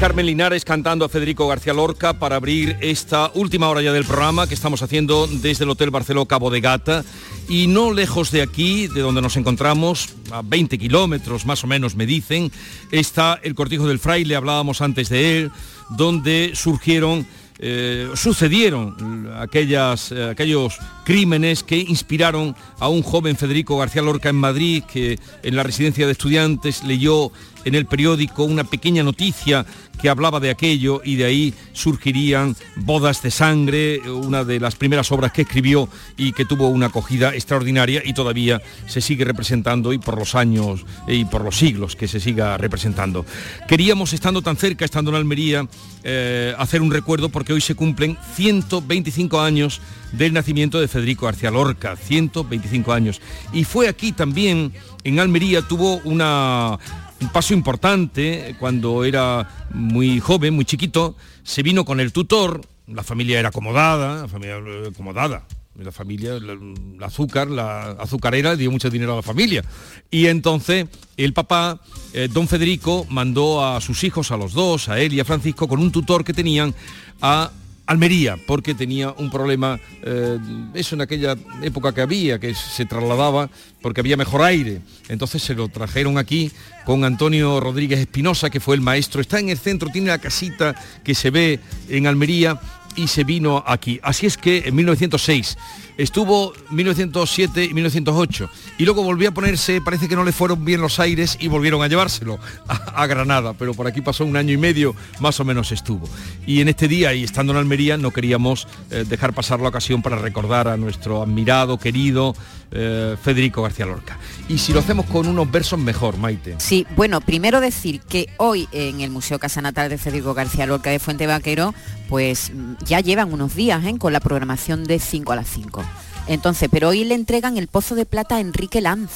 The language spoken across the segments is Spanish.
Carmen Linares cantando a Federico García Lorca para abrir esta última hora ya del programa que estamos haciendo desde el Hotel Barceló Cabo de Gata. Y no lejos de aquí, de donde nos encontramos, a 20 kilómetros más o menos me dicen, está el Cortijo del Fraile, hablábamos antes de él, donde surgieron eh, sucedieron aquellas, eh, aquellos crímenes que inspiraron a un joven Federico García Lorca en Madrid, que en la residencia de estudiantes leyó en el periódico una pequeña noticia que hablaba de aquello y de ahí surgirían Bodas de Sangre, una de las primeras obras que escribió y que tuvo una acogida extraordinaria y todavía se sigue representando y por los años y por los siglos que se siga representando. Queríamos, estando tan cerca, estando en Almería, eh, hacer un recuerdo porque hoy se cumplen 125 años del nacimiento de Federico García Lorca, 125 años. Y fue aquí también, en Almería, tuvo una un paso importante cuando era muy joven, muy chiquito, se vino con el tutor, la familia era acomodada, la familia eh, acomodada, la familia, la, azúcar, la azucarera dio mucho dinero a la familia. Y entonces el papá, eh, don Federico, mandó a sus hijos, a los dos, a él y a Francisco, con un tutor que tenían a Almería, porque tenía un problema, eh, eso en aquella época que había, que se trasladaba porque había mejor aire. Entonces se lo trajeron aquí con Antonio Rodríguez Espinosa, que fue el maestro. Está en el centro, tiene la casita que se ve en Almería y se vino aquí. Así es que en 1906 estuvo 1907 y 1908 y luego volvió a ponerse, parece que no le fueron bien los aires y volvieron a llevárselo a, Granada, pero por aquí pasó un año y medio, más o menos estuvo. Y en este día y estando en Almería no queríamos eh, dejar pasar la ocasión para recordar a nuestro admirado, querido eh, Federico García Lorca. Y si lo hacemos con unos versos mejor, Maite. Sí, bueno, primero decir que hoy en el Museo Casa Natal de Federico García Lorca de Fuente Vaquero, pues mm, ya llevan unos días ¿eh? con la programación de 5 a las 5. Entonces, pero hoy le entregan el Pozo de Plata a Enrique Lanz,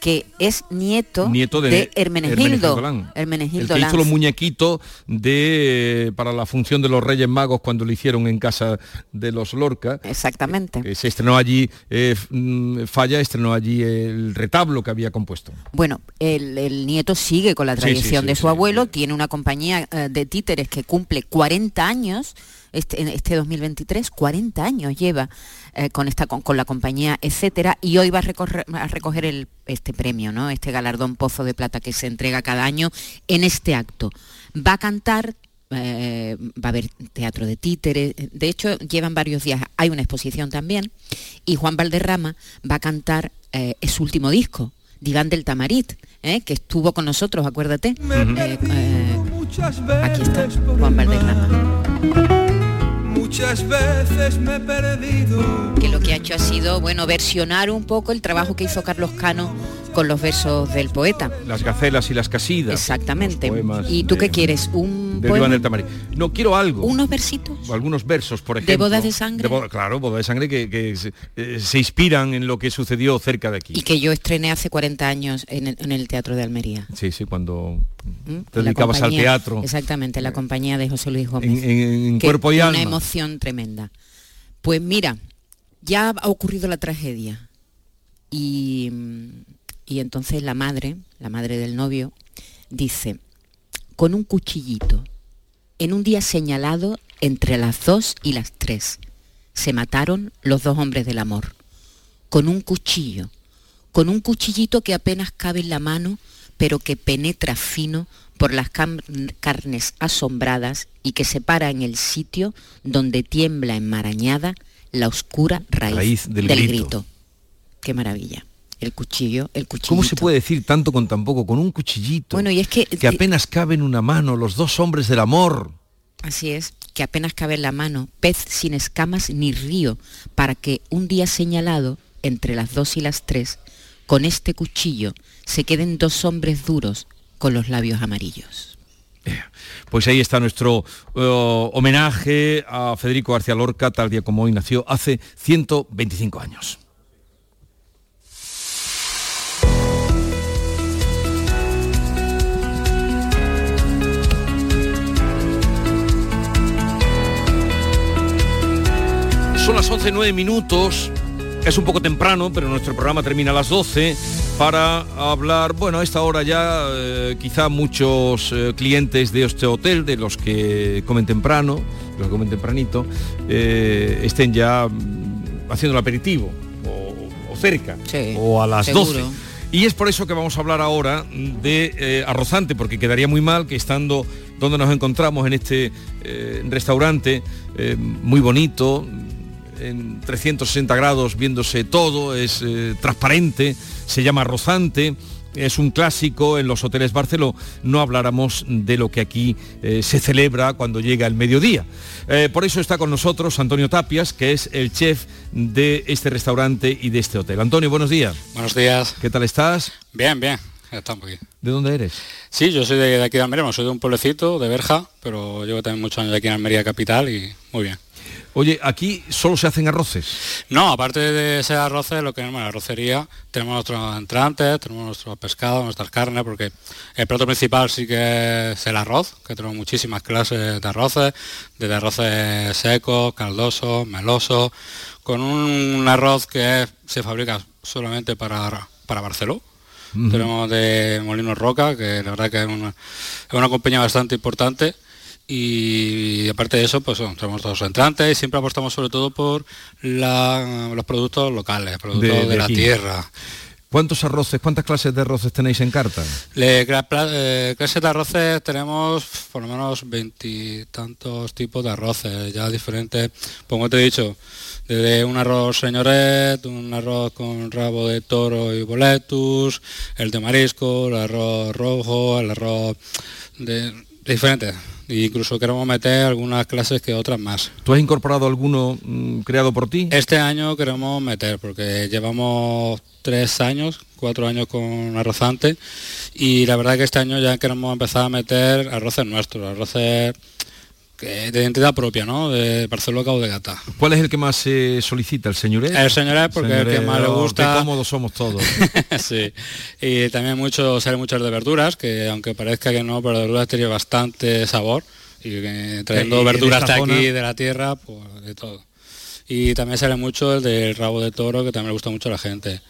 que es nieto, Nieto de, Hermenegildo. Lanz. Hermenegildo el que hizo Lanz. los muñequitos de para la función de los Reyes Magos cuando lo hicieron en casa de los Lorca. Exactamente. Eh, se estrenó allí, eh, mm, Falla estrenó allí el retablo que había compuesto. Bueno, el, el nieto sigue con la Sí, sí, tradición sí, de su abuelo, tiene una compañía eh, de títeres que cumple 40 años, este, en este 2023, 40 años lleva eh, con, esta, con, con la compañía, etcétera, y hoy va a, recorrer- a recoger el, este premio, ¿no? este galardón Pozo de Plata que se entrega cada año en este acto. Va a cantar eh, va a haber teatro de títeres, de hecho llevan varios días, hay una exposición también, y Juan Valderrama va a cantar eh, su último disco, Diván del Tamarit, eh, que estuvo con nosotros, acuérdate. Aquí está, Juan Valderrama. Muchas veces me he perdido. que lo que ha hecho ha sido, bueno, versionar un poco el trabajo que hizo Carlos Cano con los versos del poeta. Las gacelas y las casidas. Exactamente. ¿Y tú de- qué quieres? ¿Un del poema? Iván del Tamarí. No, quiero algo. ¿Unos versitos? o algunos versos, por ¿De ejemplo. bodas de sangre? boda- claro, bodas de sangre que, que se, eh, se inspiran en lo que sucedió cerca de aquí. Y que yo estrené hace 40 años en el, en el Teatro de Almería. Sí, sí, cuando ¿Mm? te dedicabas al teatro. Exactamente, la compañía de José Luis Gómez. En- en- en que cuerpo y alma. Una emoción tremenda. Pues mira, ya ha ocurrido la tragedia. Y, y entonces la madre, la madre del novio, dice, con un cuchillito, en un día señalado, entre las dos y las tres. Se mataron los dos hombres del amor. Con un cuchillo, con un cuchillito que apenas cabe en la mano, pero que penetra fino por las carnes asombradas y que se para en el sitio donde tiembla enmarañada la oscura raíz, del, grito. Qué maravilla. El cuchillo, el cuchillo. ¿Cómo se puede decir tanto con tan poco? Con un cuchillito. Bueno, y es que... Que apenas cabe en una mano, los dos hombres del amor. Así es, que apenas cabe en la mano, pez sin escamas ni río, para que un día señalado, entre las dos y las tres, con este cuchillo se queden dos hombres duros con los labios amarillos. Pues ahí está nuestro eh, homenaje a Federico García Lorca, tal día como hoy nació, hace 125 años. Son las 11.09 minutos. Es un poco temprano, pero nuestro programa termina a las 12 para hablar, bueno, a esta hora ya eh, quizá muchos eh, clientes de este hotel, de los que comen temprano, los que comen tempranito, eh, estén ya mm, haciendo el aperitivo o, cerca, o a las 12. Y es por eso que vamos a hablar ahora de arrozante, porque quedaría muy mal que estando donde nos encontramos en este restaurante muy bonito, en 360 grados viéndose todo, es eh, transparente, se llama rozante es un clásico en los hoteles Barceló, no habláramos de lo que aquí eh, se celebra cuando llega el mediodía. Eh, por eso está con nosotros Antonio Tapias, que es el chef de este restaurante y de este hotel. Antonio, buenos días. Buenos días. ¿Qué tal estás? Bien, bien. Estamos aquí. ¿De dónde eres? Sí, yo soy de, aquí de Almería, soy de un pueblecito, de Berja, pero llevo también muchos años aquí en Almería Capital y muy bien. Oye, aquí solo se hacen arroces. No, aparte de ese arroces, lo que es la arrocería, tenemos nuestros entrantes, tenemos nuestros pescados, nuestras carnes, porque el plato principal sí que es el arroz, que tenemos muchísimas clases de arroces, desde arroces secos, caldosos, melosos, con un arroz que se fabrica solamente para, para Barceló. Tenemos de Molino Roca, que la verdad que es una, es una compañía bastante importante y aparte de eso, pues tenemos todos los entrantes y siempre apostamos sobre todo por los productos locales, productos de, la tierra. ¿Cuántos arroces, cuántas clases de arroces tenéis en carta? Le, eh, clases de arroces tenemos por lo menos veintitantos tipos de arroces, ya diferentes, como te he dicho, desde un arroz señoret, un arroz con rabo de toro y boletus, el de marisco, el arroz rojo, el arroz de diferentes incluso queremos meter algunas clases que otras más. ¿Tú has incorporado alguno mm, creado por ti? Este año queremos meter, porque llevamos tres años, cuatro años con arrozante, y la verdad que este año ya queremos empezar a meter arroces nuestros, arroces de identidad propia, ¿no? De Barcelona o de Gata. ¿Cuál es el que más se solicita? ¿El señoret? El señoret porque es el que más le gusta. Qué cómodos somos todos. sí. Y también mucho, sale muchas de verduras, que aunque parezca que no, pero de verduras tiene bastante sabor. Y trayendo verduras de aquí, de la tierra, pues de todo. Y también sale mucho el del rabo de toro, que también le gusta mucho a la gente.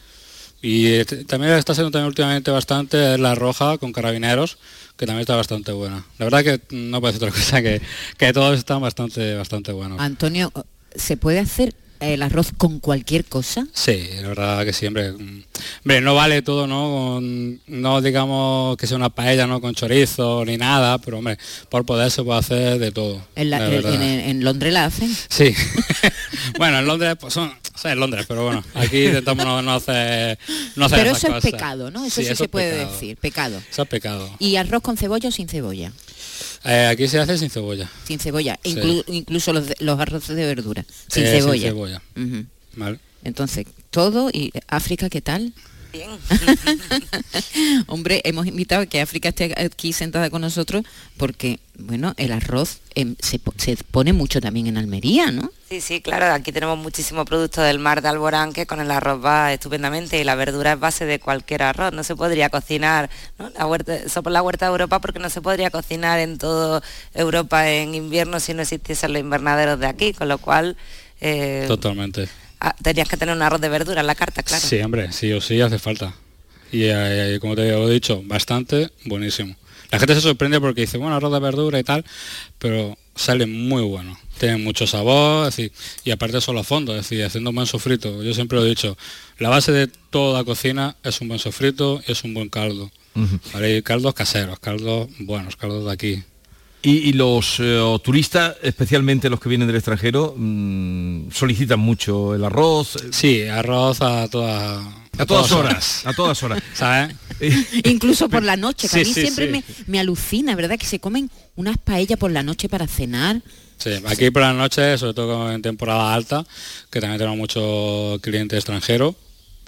Y este, también está siendo también últimamente bastante la roja con carabineros, que también está bastante buena. La verdad que no puede ser otra cosa que, que todos están bastante, bastante buenos. Antonio, ¿se puede hacer el arroz con cualquier cosa? Sí, la verdad que siempre. Hombre, no vale todo, ¿no? no digamos que sea una paella, ¿no? Con chorizo ni nada, pero hombre, por poder se puede hacer de todo. ¿En, Londres la hacen? Sí. bueno, en Londres, pues son, o en Londres, pero bueno, aquí intentamos no, hacer, no hacer Pero eso es pecado, ¿no? Eso sí, se puede decir, pecado. Eso es pecado. ¿Y arroz con cebolla o sin cebolla? Eh, aquí se hace sin cebolla. Sin cebolla, incluso los, los, arroces de verdura. Sin eh, cebolla. Entonces, todo y África, ¿qué tal? Bien. Hombre, hemos invitado a que África esté aquí sentada con nosotros porque, bueno, el arroz em, se, pone mucho también en Almería, ¿no? Sí, sí, claro, aquí tenemos muchísimo producto del mar de Alborán que con el arroz va estupendamente y la verdura es base de cualquier arroz. No se podría cocinar, ¿no? La huerta, la huerta de Europa porque no se podría cocinar en toda Europa en invierno si no existiesen los invernaderos de aquí, con lo cual... Eh, Totalmente Ah, tenías que tener un arroz de verdura en la carta, claro. Sí, hombre, sí o sí hace falta. Y eh, como te he dicho, bastante buenísimo. La gente se sorprende porque dice, bueno, arroz de verdura y tal, pero sale muy bueno. Tiene mucho sabor, es decir, y aparte son los fondos, es decir, haciendo un buen sofrito. Yo siempre lo he dicho, la base de toda cocina es un buen sofrito y es un buen caldo. ¿vale? Y caldos caseros, caldos buenos, caldos de aquí. Y, y los eh, turistas, especialmente los que vienen del extranjero, mm, solicitan mucho el arroz. Sí, arroz a todas A todas horas, a todas horas. ¿Sabes? Incluso por la noche, que a mí sí, siempre sí. Me, me alucina, ¿verdad? Que se comen unas paellas por la noche para cenar. Sí, aquí por la noche, sobre todo en temporada alta, que también tenemos muchos clientes extranjeros,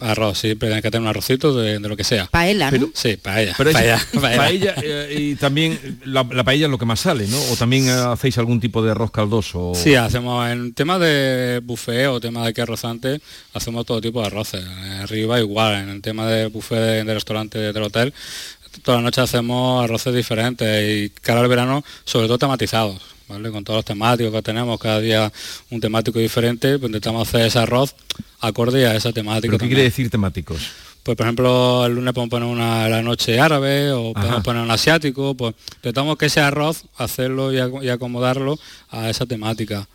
arroz, siempre hay que tener un arrocito de, de lo que sea. Paella, ¿no? Sí, paella. Pero es- paella, paella. paella, eh, y también la, la paella es lo que más sale, ¿no? O también eh, hacéis algún tipo de arroz caldoso. Sí, hacemos en tema de buffet o tema de que arrozante, hacemos todo tipo de arroces. Arriba igual, en el tema de buffet de, de restaurante del hotel, toda la noche hacemos arroces diferentes y cara al verano, sobre todo tematizados, ¿vale? Con todos los temáticos que tenemos, cada día un temático diferente, pues intentamos hacer ese arroz acorde a esa temática. ¿Pero qué quiere decir temáticos? Pues por ejemplo, el lunes podemos poner una la noche árabe o Ajá. podemos poner un asiático, pues intentamos que ese arroz, hacerlo y, ac- y acomodarlo a esa temática,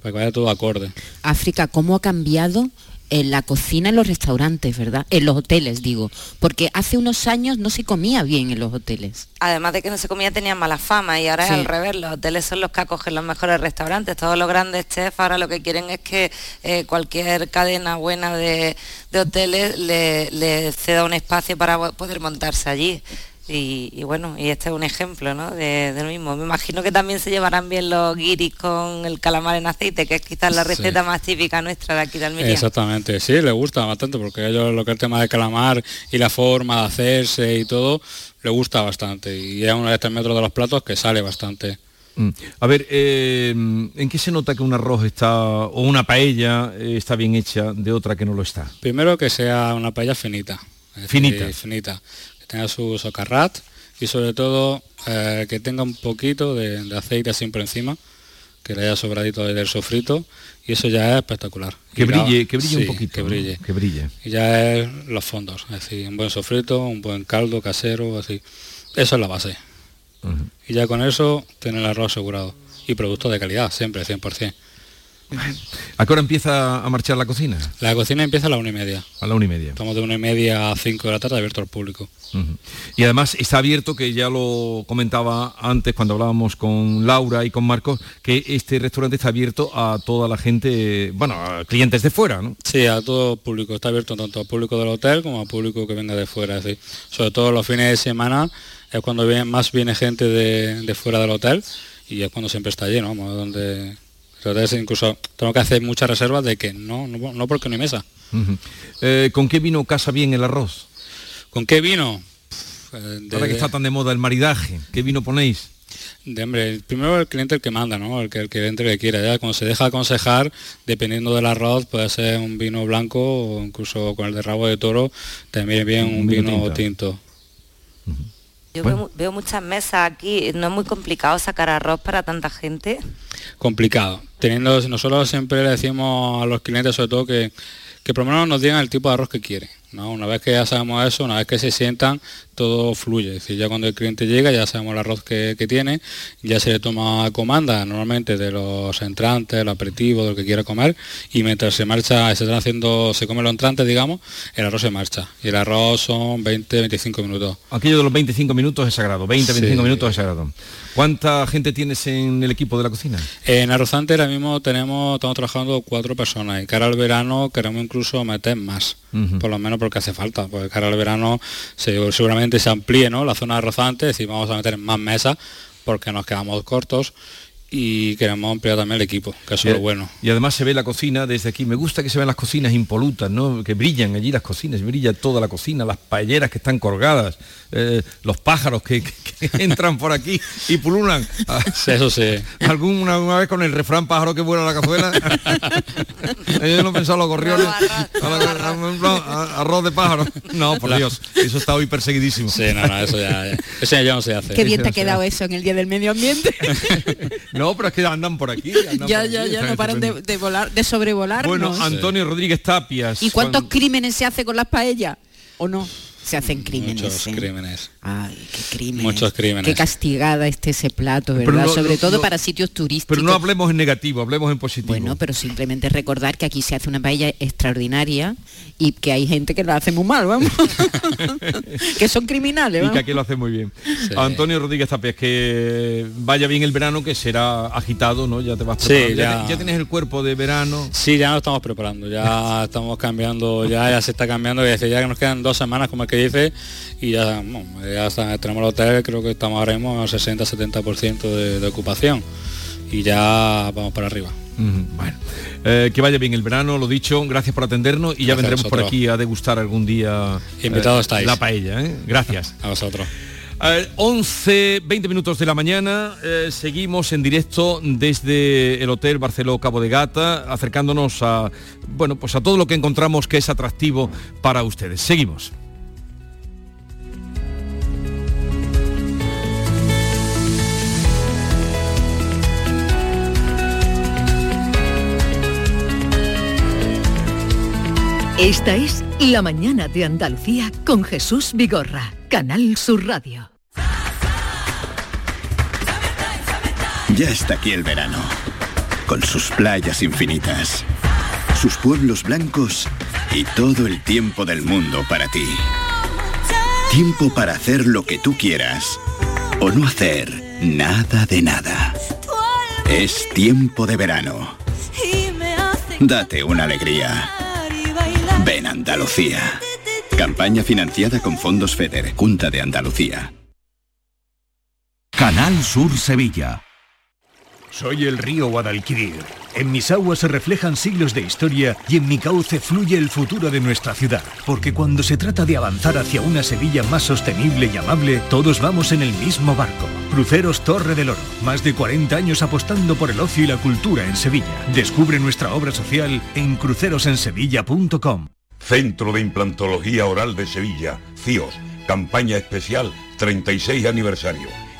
para que vaya todo acorde. África, ¿cómo ha cambiado en la cocina en los restaurantes, verdad? En los hoteles, digo. Porque hace unos años no se comía bien en los hoteles. Además de que no se comía tenían mala fama y ahora Sí. es al revés, los hoteles son los que acogen los mejores restaurantes, todos los grandes chefs ahora lo que quieren es que eh, cualquier cadena buena de, de hoteles le, le ceda un espacio para po- poder montarse allí. Y, y bueno, y este es un ejemplo ¿no? de, de lo mismo. Me imagino que también se llevarán bien los guiris con el calamar en aceite, que es quizás la Sí. receta más típica nuestra de aquí de Almería. Exactamente, sí, le gusta bastante, porque a ellos lo que es el tema de calamar y la forma de hacerse y todo, le gusta bastante. Y es uno de tres metros de los platos que sale bastante. Mm. A ver, eh, ¿en qué se nota que un arroz está, o una paella eh, está bien hecha de otra que no lo está? Primero que sea una paella finita. es decir, Finita. Tenga su socarrat y sobre todo eh, que tenga un poquito de, de aceite por encima, que le haya sobradito del sofrito y eso ya es espectacular. Que Y la- brille, que brille un poquito. Que ¿no? brille. Que brille. Y ya es los fondos, es decir, un buen sofrito, un buen caldo casero, así. Eso es la base. Y ya con eso tiene el arroz asegurado. Y producto de calidad, siempre, 100%. ¿A qué hora empieza a marchar la cocina? La cocina empieza a la una y media. A la una y media. Estamos de una y media a cinco de la tarde abierto al público. Y además está abierto, que ya lo comentaba antes cuando hablábamos con Laura y con Marcos, que este restaurante está abierto a toda la gente, bueno, a clientes de fuera, ¿no? Sí, a todo público. Está abierto tanto al público del hotel como al público que venga de fuera. Decir, sobre todo los fines de semana es cuando viene, más viene gente de, de fuera del hotel y es cuando siempre está lleno, vamos, donde el hotel es incluso tengo que hacer muchas reservas de que no, no, no porque no hay mesa. Eh, ¿Con qué vino casa bien el arroz? ¿Con qué vino? Eh, de- Ahora que está tan de moda el maridaje, ¿qué vino ponéis? De hombre, primero el cliente el que manda, ¿no? El que el cliente le quiera. Ya cuando se deja aconsejar, dependiendo del arroz, puede ser un vino blanco o incluso con el de rabo de toro, también bien un, Un vino vino, tinto. tinto. Yo Bueno. veo, mu- veo muchas mesas aquí, no es muy complicado sacar arroz para tanta gente. Complicado. Teniendo, nosotros siempre le decimos a los clientes sobre todo que, que por lo menos nos digan el tipo de arroz que quieren. ¿No? Una vez que ya sabemos eso, una vez que se sientan, todo fluye. Es decir, ya cuando el cliente llega ya sabemos el arroz que, que tiene, ya se le toma comanda normalmente de los entrantes, el aperitivo, de lo que quiera comer, y mientras se marcha, se están haciendo, se come los entrantes, digamos, el arroz se marcha. Y el arroz son 20-25 minutos. Aquello de los 25 minutos es sagrado, 20, 25 Sí. minutos es sagrado. ¿Cuánta gente tienes en el equipo de la cocina? En Arrozante ahora mismo tenemos, estamos trabajando cuatro personas y cara al verano queremos incluso meter más, por lo menos porque hace falta, porque cara al verano se- seguramente se amplíe ¿no? la zona de Arrozante, es decir, vamos a meter más mesas porque nos quedamos cortos y queremos ampliar también el equipo, que eso es lo bueno. Y además se ve la cocina desde aquí. Me gusta que se vean las cocinas impolutas, ¿no? Que brillan allí las cocinas, brilla toda la cocina, las paelleras que están colgadas, eh, los pájaros que, que- que entran por aquí y pululan. Ah, Eso sí. ¿Alguna una vez con el refrán pájaro que vuela a la cazuela? Yo no he pensado en los gorriones. Arroz, A la- a- en plan, a- Arroz de pájaro. No, por Dios, eso está hoy perseguidísimo. Sí, no, no, eso ya, eso ya no se hace. Qué bien te ha quedado eso en el Día del Medio Ambiente. No, pero es que andan por aquí. andan ya, por ya, aquí, ya, no paran de, volar, de sobrevolarnos. Bueno, Antonio Rodríguez Tapias. ¿Y cuántos cuando- crímenes se hace con las paellas? ¿O no? Se hacen crímenes. Muchos ¿eh? crímenes. Ay, qué crímenes. Muchos crímenes. Qué castigada esté ese plato, ¿verdad? no- Sobre no- todo no- para sitios turísticos. Pero no hablemos en negativo, hablemos en positivo. Bueno, pero simplemente recordar que aquí se hace una paella extraordinaria y que hay gente que la hace muy mal, vamos. que son criminales, y que aquí lo hace muy bien. Antonio Rodríguez Tapias, que vaya bien el verano, que será agitado, ¿no? Ya te vas Sí, preparando. ya. te- ya tienes el cuerpo de verano. Sí, ya nos estamos preparando, ya estamos cambiando, ya, ya se está cambiando, ya que nos quedan dos semanas, como el que dice, y ya, bueno, ya está- tenemos el hotel, creo que estamos ahora mismo al 60-70% de, de ocupación, y ya vamos para arriba. Bueno, eh, que vaya bien el verano, lo dicho, gracias por atendernos y ya Gracias a vendremos por aquí a degustar algún día Invitados estáis. la paella. ¿eh? Gracias. A vosotros. Eh, 11, 20 minutos de la mañana, eh, seguimos en directo desde el Hotel Barceló Cabo de Gata, acercándonos a, bueno, pues a todo lo que encontramos que es atractivo para ustedes. Seguimos. Esta es La mañana de Andalucía con Jesús Vigorra, Canal Sur Radio. Ya está aquí el verano, con sus playas infinitas, sus pueblos blancos y todo el tiempo del mundo para ti. Tiempo para hacer lo que tú quieras o no hacer nada de nada. Es tiempo de verano. Date una alegría. Ven Andalucía. Campaña financiada con fondos FEDER, Junta de Andalucía. Canal Sur Sevilla. Soy el río Guadalquivir. En mis aguas se reflejan siglos de historia y en mi cauce fluye el futuro de nuestra ciudad. Porque cuando se trata de avanzar hacia una Sevilla más sostenible y amable, todos vamos en el mismo barco. Cruceros Torre del Oro. Más de 40 años apostando por el ocio y la cultura en Sevilla. Descubre nuestra obra social en crucerosensevilla.com. Centro de Implantología Oral de Sevilla, CIOS, campaña especial 36 aniversario.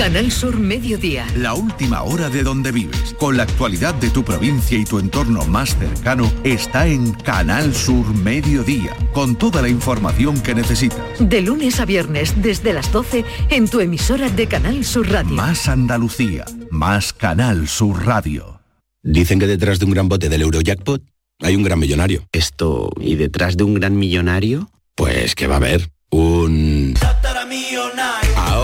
Canal Sur Mediodía. La última hora de donde vives, con la actualidad de tu provincia y tu entorno más cercano, está en Canal Sur Mediodía, con toda la información que necesitas. De lunes a viernes desde las 12 en tu emisora de Canal Sur Radio. Más Andalucía, más Canal Sur Radio. Dicen que detrás de un gran bote del Eurojackpot hay un gran millonario. Esto, ¿y detrás de un gran millonario? Pues que va a haber un...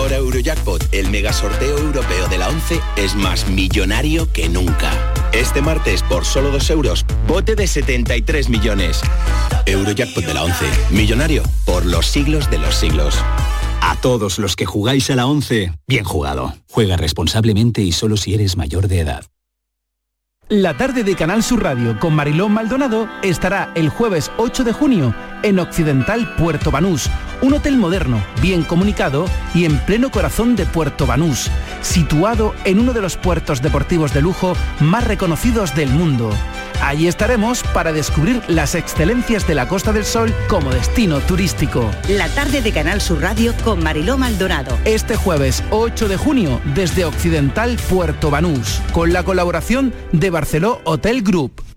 Ahora Eurojackpot, el mega sorteo europeo de la 11, es más millonario que nunca. Este martes, por solo 2 euros, bote de 73 millones. Eurojackpot de la 11, millonario por los siglos de los siglos. A todos los que jugáis a la 11, bien jugado. Juega responsablemente y solo si eres mayor de edad. La tarde de Canal Sur Radio con Marilón Maldonado estará el jueves 8 de junio en Occidental Puerto Banús, un hotel moderno, bien comunicado y en pleno corazón de Puerto Banús, situado en uno de los puertos deportivos de lujo más reconocidos del mundo. Allí estaremos para descubrir las excelencias de la Costa del Sol como destino turístico. La tarde de Canal Sur Radio con Mariló Maldonado. Este jueves 8 de junio desde Occidental Puerto Banús, con la colaboración de Barceló Hotel Group.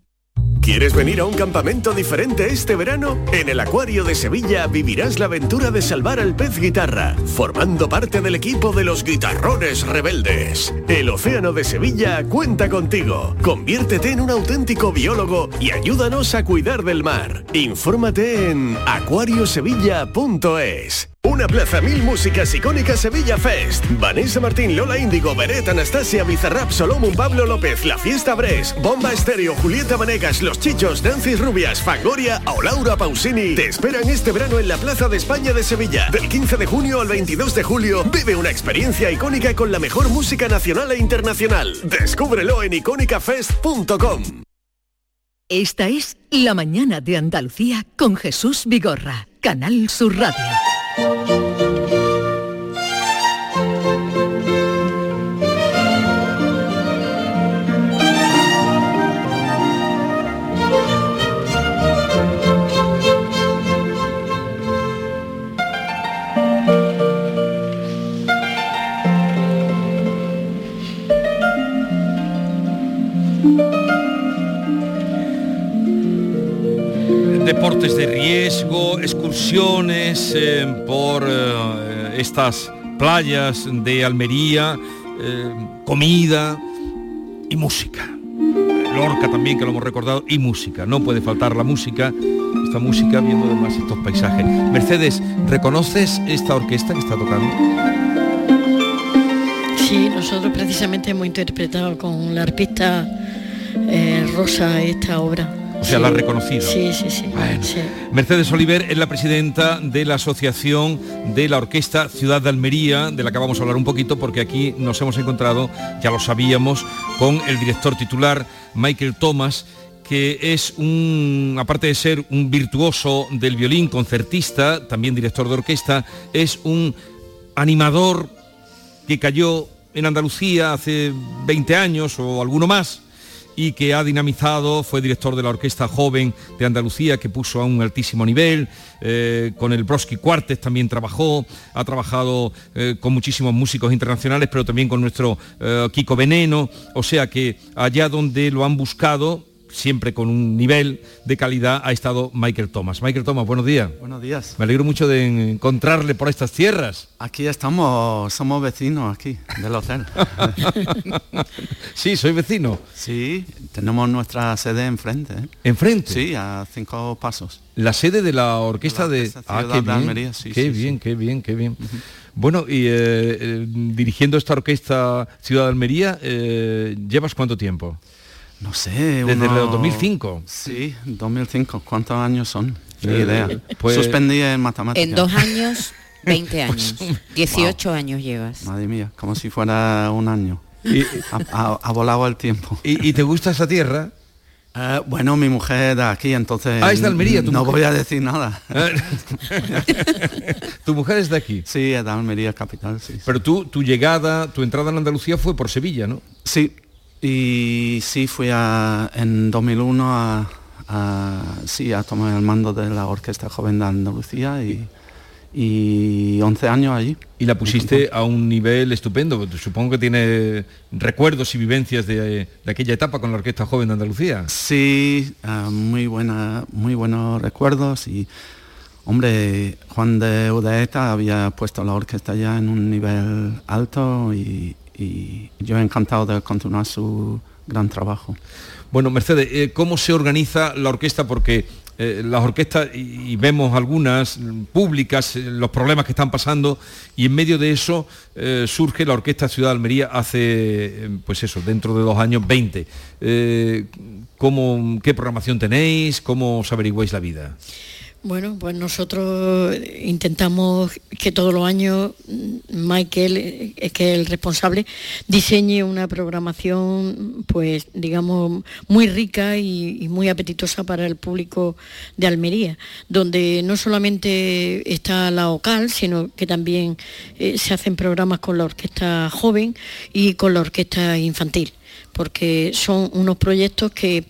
¿Quieres venir a un campamento diferente este verano? En el Acuario de Sevilla vivirás la aventura de salvar al pez guitarra, formando parte del equipo de los guitarrones rebeldes. El Océano de Sevilla cuenta contigo. Conviértete en un auténtico biólogo y ayúdanos a cuidar del mar. Infórmate en acuariosevilla.es. Una plaza mil músicas icónicas Sevilla Fest. Vanessa Martín, Lola Índigo, Beret, Anastasia, Bizarrap, Solomon, Pablo López, La Fiesta Bres, Bomba Estéreo, Julieta Vanegas, Los Chichos, Nancy Rubias, Fangoria o Laura Pausini. Te esperan este verano en la Plaza de España de Sevilla. Del 15 de junio al 22 de julio, vive una experiencia icónica con la mejor música nacional e internacional. Descúbrelo en icónicafest.com. Esta es La mañana de Andalucía con Jesús Vigorra, Canal Sur Radio. Deportes de riesgo, excursiones eh, por eh, estas playas de Almería, eh, comida y música. Lorca también, que lo hemos recordado, y música. No puede faltar la música, esta música viendo además estos paisajes. Mercedes, ¿reconoces esta orquesta que está tocando? Sí, nosotros precisamente hemos interpretado con la arpista Rosa esta obra. O sea, la ha reconocido. Sí, sí, sí. sí. Mercedes Oliver es la presidenta de la Asociación de la Orquesta Ciudad de Almería, de la que vamos a hablar un poquito porque aquí nos hemos encontrado, ya lo sabíamos, con el director titular Michael Thomas, que es un, aparte de ser un virtuoso del violín, concertista, también director de orquesta, es un animador que cayó en Andalucía hace 20 años o alguno más y que ha dinamizado, fue director de la Orquesta Joven de Andalucía, que puso a un altísimo nivel, eh, con el Broski Quartet también trabajó, ha trabajado eh, con muchísimos músicos internacionales, pero también con nuestro eh, Kiko Veneno, o sea que allá donde lo han buscado, siempre con un nivel de calidad ha estado Michael Thomas. Michael Thomas, buenos días. Buenos días. Me alegro mucho de encontrarle por estas tierras. Aquí estamos, somos vecinos aquí del hotel. sí, soy vecino. Sí, tenemos nuestra sede enfrente. ¿eh? ¿Enfrente? Sí, a cinco pasos. La sede de la orquesta De Ah, qué de bien, Almería, sí, qué sí, bien, qué bien, qué bien. Bueno, y eh, eh, dirigiendo esta orquesta Ciudad de Almería, eh, ¿llevas cuánto tiempo? No sé, Desde el uno- 2005. Sí, 2005. ¿Cuántos años son? Ni Eh, idea. pues- Suspendí en matemáticas. En dos años, 20 años. Pues, 18 años llevas. Madre mía, como si fuera un año. ha, ha- ha volado el tiempo. ¿Y, y te gusta esa tierra? Eh, bueno, mi mujer de aquí, entonces... Ah, es de Almería, tu No mujer. voy a decir nada. ¿Tu mujer es de aquí? Sí, es de Almería capital, sí. Pero tú, tu llegada, tu entrada en Andalucía fue por Sevilla, ¿no? Sí, y sí fui a, en 2001 a, a- sí, a tomar el mando de la Orquesta Joven de Andalucía y, y 11 años allí. Y la pusiste a un nivel estupendo. Supongo que tiene recuerdos y vivencias de, de aquella etapa con la Orquesta Joven de Andalucía. Sí, ah, muy, buena, muy buenos recuerdos y, hombre, Juan de Udaeta había puesto la orquesta ya en un nivel alto y, y yo encantado de continuar su gran trabajo. Bueno, Mercedes, eh, ¿cómo se organiza la orquesta? Porque eh, las orquestas, y, vemos algunas públicas, eh, los problemas que están pasando, y en medio de eso surge la Orquesta Ciudad de Almería hace, pues eso, dentro de dos años, 20. Eh, ¿cómo- ¿Qué programación tenéis? ¿Cómo os averiguáis la vida? Bueno, pues nosotros intentamos que todos los años Michael, que es el responsable, diseñe una programación, pues digamos, muy rica y, y muy apetitosa para el público de Almería, donde no solamente está la OCAL, sino que también eh, se hacen programas con la orquesta joven y con la orquesta infantil, porque son unos proyectos que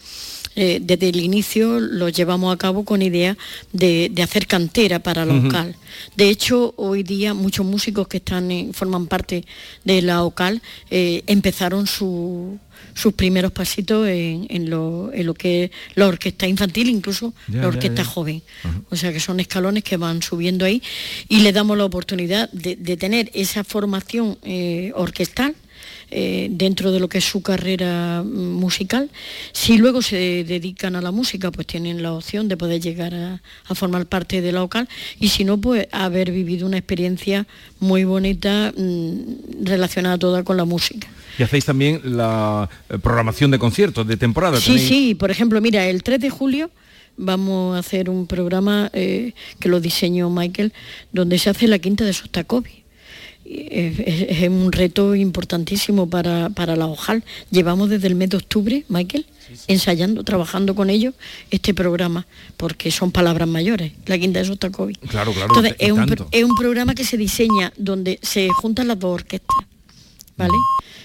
eh, desde el inicio los llevamos a cabo con idea de, de hacer cantera para la Ujú. OCAL. De hecho, hoy día muchos músicos que están en- forman parte de la OCAL eh, empezaron su- sus primeros pasitos en, en lo, en lo que es la orquesta infantil, incluso Ya, la orquesta ya. joven. O sea que son escalones que van subiendo ahí y le damos la oportunidad de, de tener esa formación eh, orquestal eh, dentro de lo que es su carrera mm, musical. Si luego se dedican a la música, pues tienen la opción de poder llegar a, a formar parte de la local y si no, pues haber vivido una experiencia muy bonita mm, relacionada toda con la música. Y hacéis también la eh, programación de conciertos de temporada. Sí, tenéis- sí, por ejemplo, mira, el 3 de julio vamos a hacer un programa eh, que lo diseñó Michael, donde se hace la quinta de Sostakovich. Es, un reto importantísimo para, para la OJAL. Llevamos desde el mes de octubre, Michael, ensayando, trabajando con ellos este programa, porque son palabras mayores, la quinta de Sostakovich. Claro, claro. Entonces, es un, es un programa que se diseña donde se juntan las dos orquestas, ¿vale?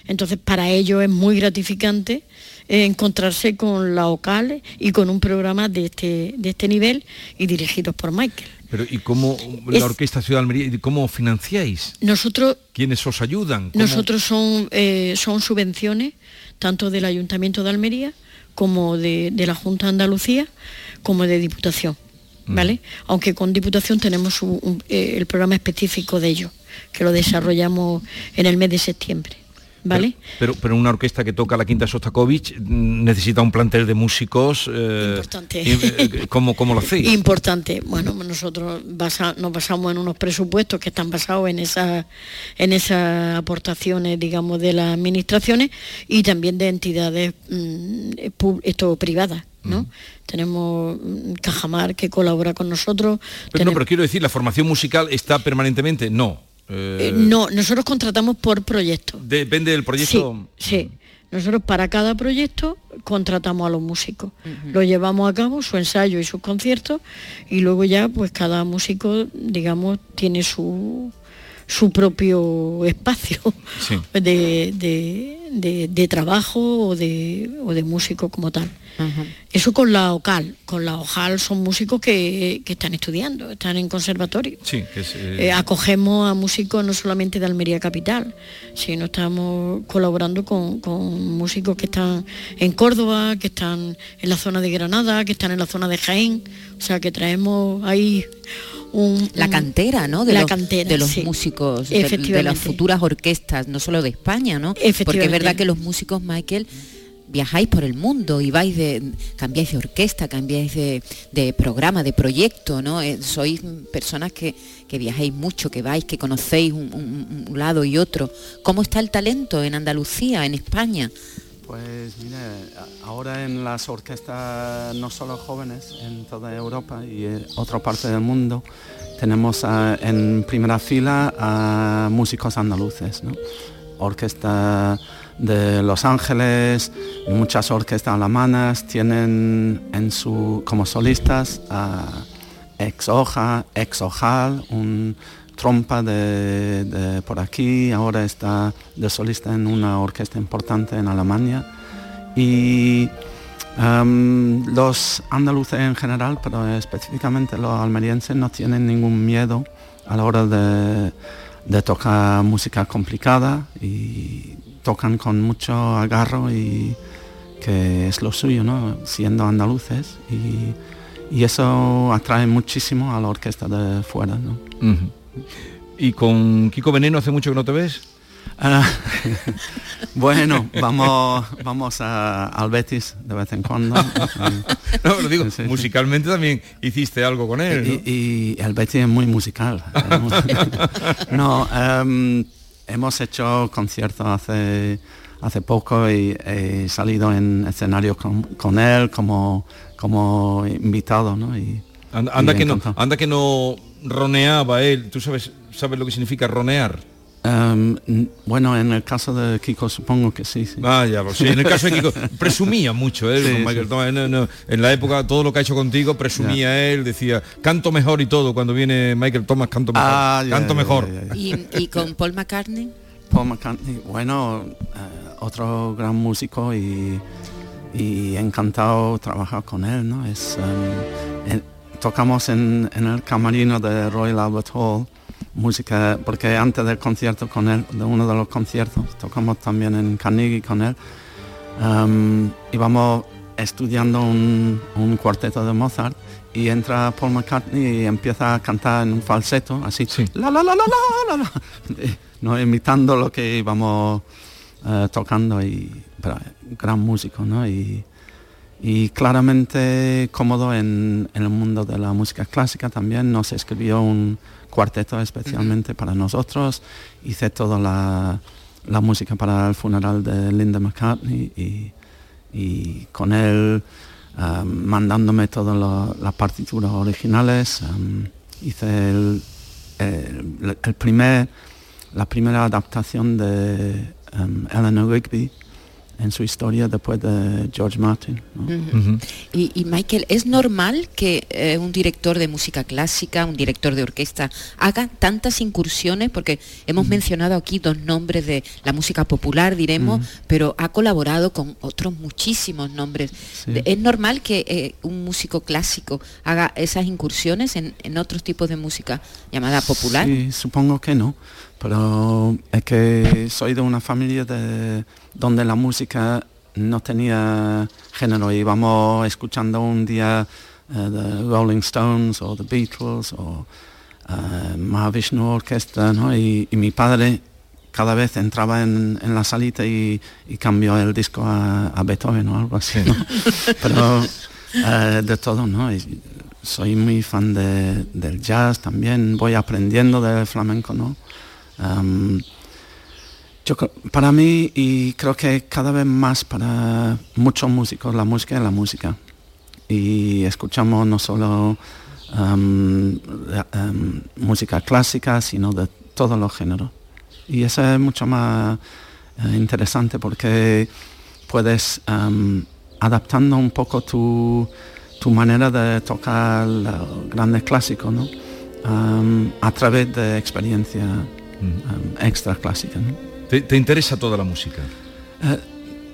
Entonces, para ellos es muy gratificante encontrarse con la OCAL y con un programa de este, de este nivel y dirigidos por Michael. Pero ¿y cómo Es- la Orquesta Ciudad de Almería, y cómo financiáis? Nosotros ¿Quiénes os ayudan? ¿Cómo- Nosotros son, eh, son subvenciones tanto del Ayuntamiento de Almería como de, de la Junta de Andalucía como de Diputación, ¿vale? Aunque con Diputación tenemos un- eh, el programa específico de ello, que lo desarrollamos en el mes de septiembre, ¿vale? Pero, pero una orquesta que toca la Quinta Sostakovich mm, necesita un plantel de músicos. eh, Importante. eh, ¿cómo, ¿Cómo lo hacéis? Importante. Bueno, nosotros basa- nos basamos en unos presupuestos que están basados en esa, en esas aportaciones, digamos, de las administraciones y también de entidades mm, esto, privadas, ¿no? Tenemos mm, Cajamar que colabora con nosotros. Pero, no, tenemos- pero quiero decir, ¿la formación musical está permanentemente? No. Eh, eh, no, nosotros contratamos por proyecto. Depende del proyecto. Sí, sí. Nosotros para cada proyecto contratamos a los músicos. Lo llevamos a cabo, su ensayo y sus conciertos, y luego ya pues cada músico, digamos, tiene su, su propio espacio Sí. de, de- de- de trabajo o de, o de músico como tal. Eso con la OCAL. Con la OJAL son músicos que, que están estudiando, están en conservatorio. Sí, que es, eh, Eh, acogemos a músicos no solamente de Almería Capital, sino estamos colaborando con, con músicos que están en Córdoba, que están en la zona de Granada, que están en la zona de Jaén. O sea que traemos ahí un, la cantera, ¿no? De la los, cantera, de los sí. músicos, de- de, Efectivamente. las futuras orquestas, no solo de España, ¿no? Porque es verdad que los músicos, Michael, viajáis por el mundo y vais de, cambiáis de orquesta, cambiáis de, de programa, de proyecto, ¿no? Eh, sois personas que, que viajáis mucho, que vais, que conocéis un, lado y otro. ¿Cómo está el talento en Andalucía, en España? Pues mire, ahora en las orquestas no solo jóvenes en toda Europa y en otra parte del mundo tenemos en primera fila a músicos andaluces, ¿no? Orquesta de Los Ángeles, muchas orquestas alemanas tienen en su como solistas a ex Hoja, ex Ojal, un trompa de, por aquí, ahora está de solista en una orquesta importante en Alemania. Y em, los andaluces en general, pero específicamente los almerienses, no tienen ningún miedo a la hora de, de tocar música complicada y tocan con mucho agarro y que es lo suyo, ¿no? Siendo andaluces y, y eso atrae muchísimo a la orquesta de fuera, ¿no? ¿Y con Kiko Veneno hace mucho que no te ves? Ah, bueno, vamos, vamos a- al Betis de vez en cuando. No, lo digo, musicalmente también hiciste algo con él. ¿no? Y, y el Betis es muy musical. no, em, hemos hecho conciertos hace, hace poco y he salido en escenarios con, con él como, como invitado, ¿no? Y, Anda, anda y que no, anda que no roneaba él. ¿Tú sabes, sabes lo que significa ronear? Em, bueno, en el caso de Kiko supongo que sí. sí. Ah, pues sí, en el caso de Kiko, presumía mucho él Sí, con Michael sí. Thomas. No, no, en la época, todo lo que ha hecho contigo, presumía él, decía, canto mejor y todo. Cuando viene Michael Thomas, canto mejor. Ah, canto mejor. Y, y con Paul McCartney. Paul McCartney, bueno, eh, otro gran músico y, y encantado trabajar con él, ¿no? Es, em, en- tocamos en, en el camarino de Royal Albert Hall música, porque antes del concierto con él, de uno de los conciertos, tocamos también en Carnegie con él, em, íbamos estudiando un, un cuarteto de Mozart y entra Paul McCartney y empieza a cantar en un falseto, así, la la la la la la, la, eh, no imitando lo que íbamos eh, tocando y pero, gran músico, ¿no? Y, y claramente cómodo en, en el mundo de la música clásica también. Nos escribió un cuarteto especialmente para nosotros. Hice toda la, la música para el funeral de Linda McCartney y, y con él um, mandándome todas las partituras originales. um, hice el, el- el primer, la primera adaptación de um, Eleanor Rigby en su historia después de George Martin. ¿no? Y, y, Michael, ¿es normal que eh, un director de música clásica, un director de orquesta, haga tantas incursiones? Porque hemos mencionado aquí dos nombres de la música popular, diremos, pero ha colaborado con otros muchísimos nombres. De- ¿Es normal que eh, un músico clásico haga esas incursiones en, en otros tipos de música llamada popular? Sí, supongo que no, pero es que soy de una familia de, donde la música no tenía género. Íbamos escuchando un día eh, The Rolling Stones o The Beatles o eh, Mahavishnu Orchestra, ¿no? Y, y mi padre cada vez entraba en, en la salita y, y cambió el disco a, a Beethoven o algo así, ¿no? Pero eh, de todo, ¿no? Y soy muy fan de- del jazz también, voy aprendiendo del flamenco, ¿no? Para mí, y creo que cada vez más para muchos músicos, la música es la música. Y escuchamos no solo música clásica, sino de todos los géneros. Y eso es mucho más eh, interesante porque puedes adaptando un poco tu, tu manera de tocar los grandes clásicos, a través de experiencia am, extra clásica. ¿no? ¿Te, te interesa toda la música? Eh,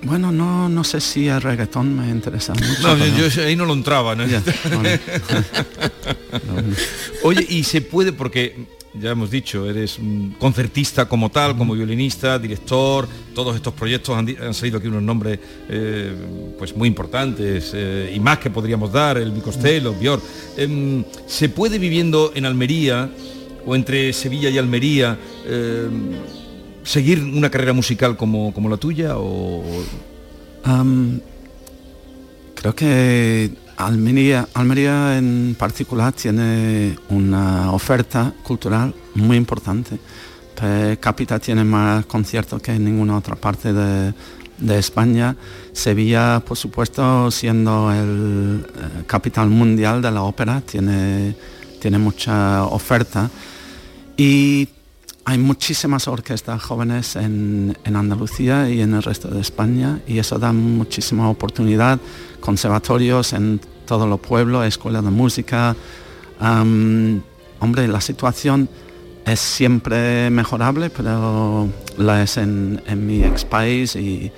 bueno, no, no sé si el reggaetón me interesa mucho. No, pero- yo, ahí no lo entraba, ¿no? Vale. Oye, y se puede, porque ya hemos dicho, eres un concertista como tal, como violinista, director, todos estos proyectos han, salido aquí unos nombres eh, pues muy importantes eh, y más que podríamos dar, el Bicostelo, Bior. Em, ¿Se puede viviendo en Almería o entre Sevilla y Almería em, seguir una carrera musical como, como la tuya o creo que Almería, Almería en particular tiene una oferta cultural muy importante. Per cápita tiene más conciertos que en ninguna otra parte de, de España. Sevilla, por supuesto, siendo el eh, capital mundial de la ópera, tiene, tiene mucha oferta. Y hay muchísimas orquestas jóvenes en, en Andalucía y en el resto de España y eso da muchísima oportunidad, conservatorios en todos los pueblos, escuelas de música. Hombre, la situación es siempre mejorable, pero la es en, en mi ex país y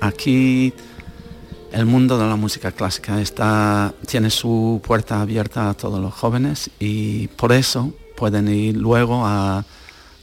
aquí el mundo de la música clásica está, tiene su puerta abierta a todos los jóvenes y por eso pueden ir luego a,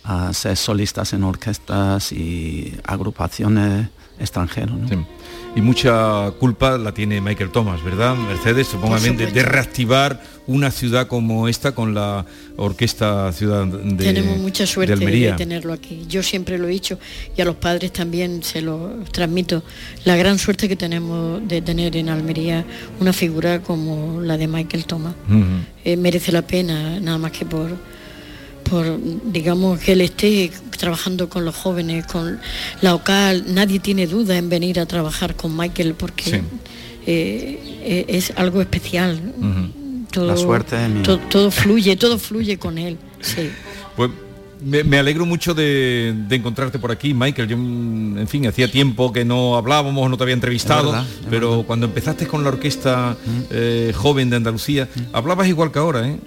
a ser solistas en orquestas y agrupaciones extranjeras. ¿no? Y mucha culpa la tiene Michael Thomas, ¿verdad? Mercedes, también de, reactivar una ciudad como esta con la Orquesta Ciudad de, Tenemos mucha suerte de tenerlo aquí. Yo siempre lo he dicho y a los padres también se lo transmito. La gran suerte que tenemos de tener en Almería una figura como la de Michael Thomas. Eh, merece la pena nada más que por por digamos que él esté trabajando con los jóvenes con la OCAL nadie tiene duda en venir a trabajar con Michael porque Sí. eh, eh, es algo especial La suerte mía. to- todo fluye, todo fluye con él. Sí. Pues me, me alegro mucho de, de encontrarte por aquí, Michael. Yo, mm, en fin, hacía tiempo que no hablábamos, no te había entrevistado, Es verdad, es pero cuando empezaste con la orquesta eh, joven de Andalucía, hablabas igual que ahora, ¿eh?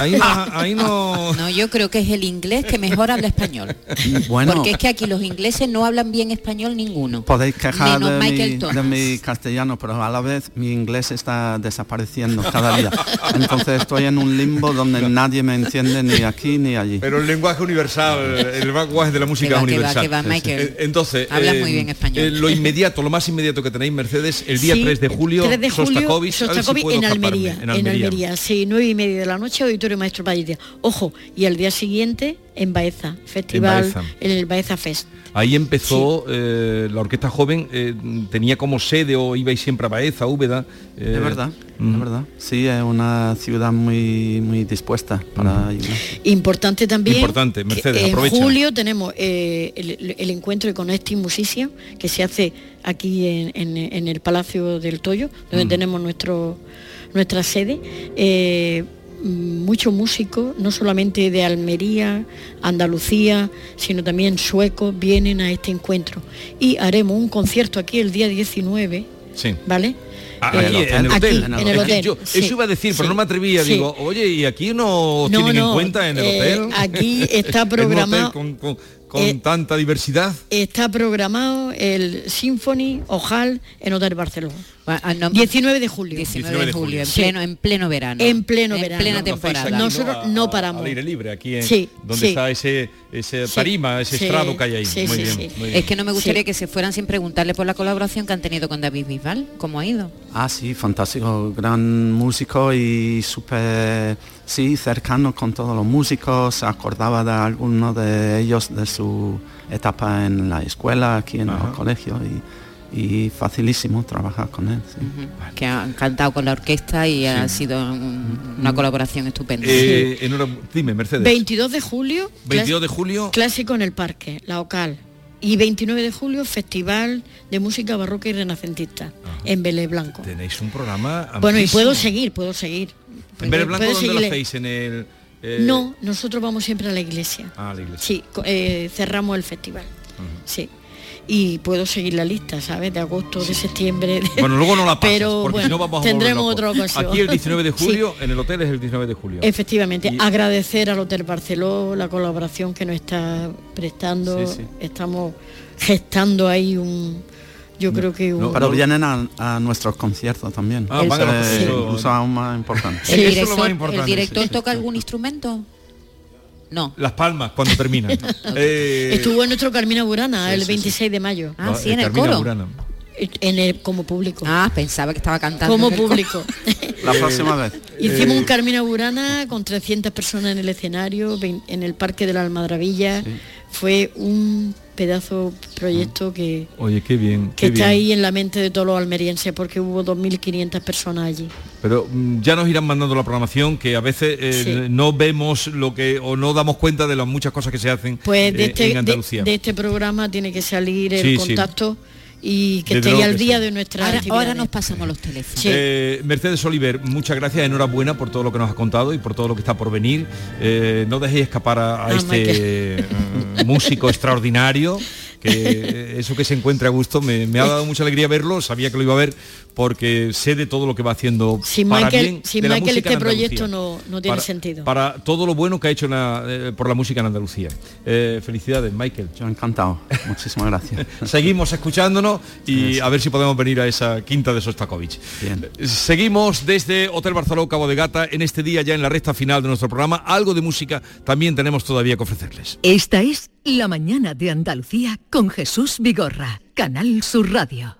Ahí, no, ahí no- No, yo creo que es el inglés que mejor habla español. Bueno. Porque es que aquí los ingleses no hablan bien español ninguno. Podéis quejar de mi, Thomas. de mi castellano, pero a la vez mi inglés está desapareciendo cada día. Entonces estoy en un limbo donde nadie me entiende ni aquí ni allí. Pero el lenguaje universal, el lenguaje de la música Que va, es que va, universal. que va, Michael. Eh, Entonces, Hablas muy bien español. eh, lo inmediato, lo más inmediato que tenéis, Mercedes, el día Sí, 3 de julio, 3 de julio, Sostakovich, a ver si Sostakovich puedo en, Almería, en Almería, sí, nueve y media de la noche, Auditorio Maestro Payete. Ojo, y al día siguiente en Baeza, festival, Baeza. en el Baeza Fest. Ahí empezó eh, la orquesta joven, eh, tenía como sede o ibais siempre a Baeza, Úbeda. eh, Es verdad, mm. es verdad. Sí, es una ciudad muy muy dispuesta para ayudar. Importante también. Importante, Mercedes, en aprovecha. julio tenemos eh, el, el encuentro de Connecting Musician que se hace aquí en, en- en el Palacio del Toyo, donde Mm. tenemos nuestro, nuestra sede. Eh, muchos músicos, no solamente de Almería, Andalucía, sino también suecos, vienen a este encuentro. Y haremos un concierto aquí el día 19, Sí. ¿vale? Ah, Eh, aquí, en el aquí, hotel. en el Es que hotel, yo- sí, eso iba a decir, pero no me atrevía. sí. Digo, oye, ¿y aquí no, tienen en cuenta en el eh, hotel? aquí está programado- con, con- con eh, tanta diversidad. Está programado el Symphony Ojal en Hotel Barcelona. Ah, 19 de julio. 19 de julio, en Sí. pleno, en pleno verano. En pleno en verano. plena temporada. aquí, ¿no? Nosotros no paramos. Al aire libre, aquí en, Sí, donde sí. está ese, ese tarima, ese sí, estrado que hay ahí. sí, muy sí, bien, sí. muy bien. Es que no me gustaría que se fueran sin preguntarle por la colaboración que han tenido con David Bisbal. ¿Cómo ha ido? Ah, sí, fantástico, gran músico y súper, sí, cercano con todos los músicos, se acordaba de algunos de ellos de su etapa en la escuela, aquí en Ajá. el colegio y, y facilísimo trabajar con él. sí. Que han cantado con la orquesta y ha sido un- una colaboración estupenda. Eh, Dime, Mercedes. 22 de julio. 22 de julio. Clásico en el parque, la OCAL. Y 29 de julio, Festival de Música Barroca y Renacentista, en Belé Blanco. Tenéis un programa Bueno, y amplísimo. puedo seguir, puedo seguir. ¿En Verde Blanco dónde lo hacéis? En el... eh, No, nosotros vamos siempre a la iglesia. Ah, la iglesia. Sí, eh, cerramos el festival. Sí. Y puedo seguir la lista, ¿sabes? De agosto, de septiembre. de- Bueno, luego no la pasas, Pero porque bueno, si no vamos a volver tendremos otra ocasión. Aquí el 19 de Sí. julio, en el hotel es el 19 de julio. Efectivamente, Y- agradecer al Hotel Barceló la colaboración que nos está prestando. Sí, sí. Estamos gestando ahí un, yo creo que un... Pero vienen a, a nuestros conciertos también. Ah, Eh, incluso aún más importante. ¿El Eso es lo director, más importante, el director sí. toca algún instrumento? No. Las palmas cuando terminan. Eh, Estuvo en nuestro Carmina Burana sí, el sí, sí. 26 de mayo. Ah, no, sí, en el Carmina coro. Burana. En el, como público. Ah, pensaba que estaba cantando. como el público. La próxima vez. Hicimos Eh, un Carmina Burana con 300 personas en el escenario, en el Parque de la Almadravilla. Fue un pedazo proyecto que, Oye, qué bien. que qué está bien. ahí en la mente de todos los almerienses porque hubo 2.500 personas allí. Pero mm, ya nos irán mandando la programación que a veces eh, Sí. no vemos lo que o no damos cuenta de las muchas cosas que se hacen Pues de eh, este, en Andalucía. de este programa tiene que salir el Sí, sí. Y que Desde estéis al día sí. de nuestra Ahora, ahora nos pasamos los teléfonos. Eh, Mercedes Oliver, muchas gracias, enhorabuena por todo lo que nos has contado y por todo lo que está por venir. Eh, no dejéis escapar a, a este eh, músico extraordinario, que eso que se encuentre a gusto, me, me ha dado mucha alegría verlo, sabía que lo iba a ver porque sé de todo lo que va haciendo Sin para Michael, bien sin de la Michael música este proyecto no, no tiene Para- sentido. Para todo lo bueno que ha hecho la- eh, por la música en Andalucía. Eh, felicidades, Michael. Yo encantado. Muchísimas gracias. Seguimos escuchándonos y a ver si podemos venir a esa quinta de Sostakovich. Seguimos desde Hotel Barceló Cabo de Gata en este día ya en la recta final de nuestro programa. Algo de música también tenemos todavía que ofrecerles. Esta es La mañana de Andalucía con Jesús Vigorra, Canal Sur Radio.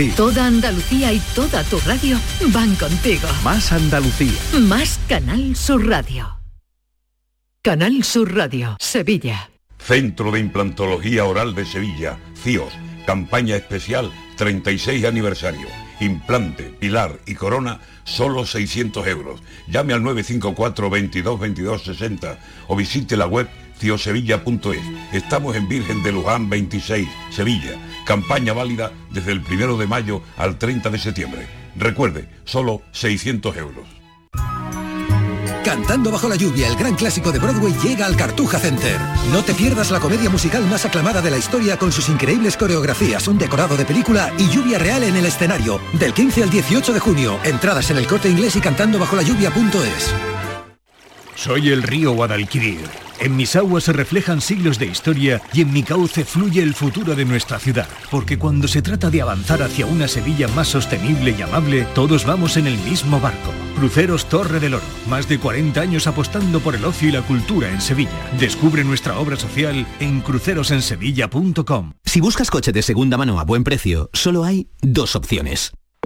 Toda Andalucía y toda tu radio van contigo. Más Andalucía. Más Canal Sur Radio. Canal Sur Radio, Sevilla. Centro de Implantología Oral de Sevilla, CIOS, campaña especial 36 aniversario. Implante, pilar y corona, solo 600 euros. Llame al 954 22 22 60 o visite la web ciosevilla.es. Estamos en Virgen de Luján 26, Sevilla. Campaña válida desde el 1 de mayo al 30 de septiembre. Recuerde, solo 600 euros. Cantando bajo la lluvia, el gran clásico de Broadway llega al Cartuja Center. No te pierdas la comedia musical más aclamada de la historia con sus increíbles coreografías, un decorado de película y lluvia real en el escenario. Del 15 al 18 de junio, entradas en el corte inglés y cantando bajo la lluvia.es. Soy el río Guadalquivir. En mis aguas se reflejan siglos de historia y en mi cauce fluye el futuro de nuestra ciudad. Porque cuando se trata de avanzar hacia una Sevilla más sostenible y amable, todos vamos en el mismo barco. Cruceros Torre del Oro. Más de 40 años apostando por el ocio y la cultura en Sevilla. Descubre nuestra obra social en crucerosensevilla.com. Si buscas coche de segunda mano a buen precio, solo hay dos opciones.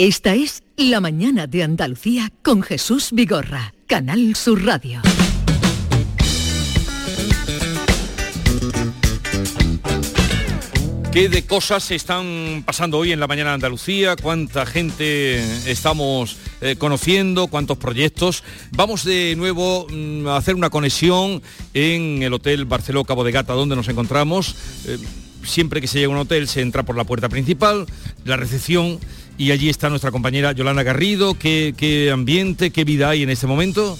Esta es La Mañana de Andalucía con Jesús Vigorra, Canal Sur Radio. ¿Qué de cosas se están pasando hoy en la mañana de Andalucía? ¿Cuánta gente estamos eh, conociendo? ¿Cuántos proyectos? Vamos de nuevo mm, a hacer una conexión en el Hotel Barceló Cabo de Gata, donde nos encontramos. Eh, siempre que se llega a un hotel se entra por la puerta principal, la recepción, y allí está nuestra compañera Yolanda Garrido. ¿Qué, ambiente, qué vida hay en este momento?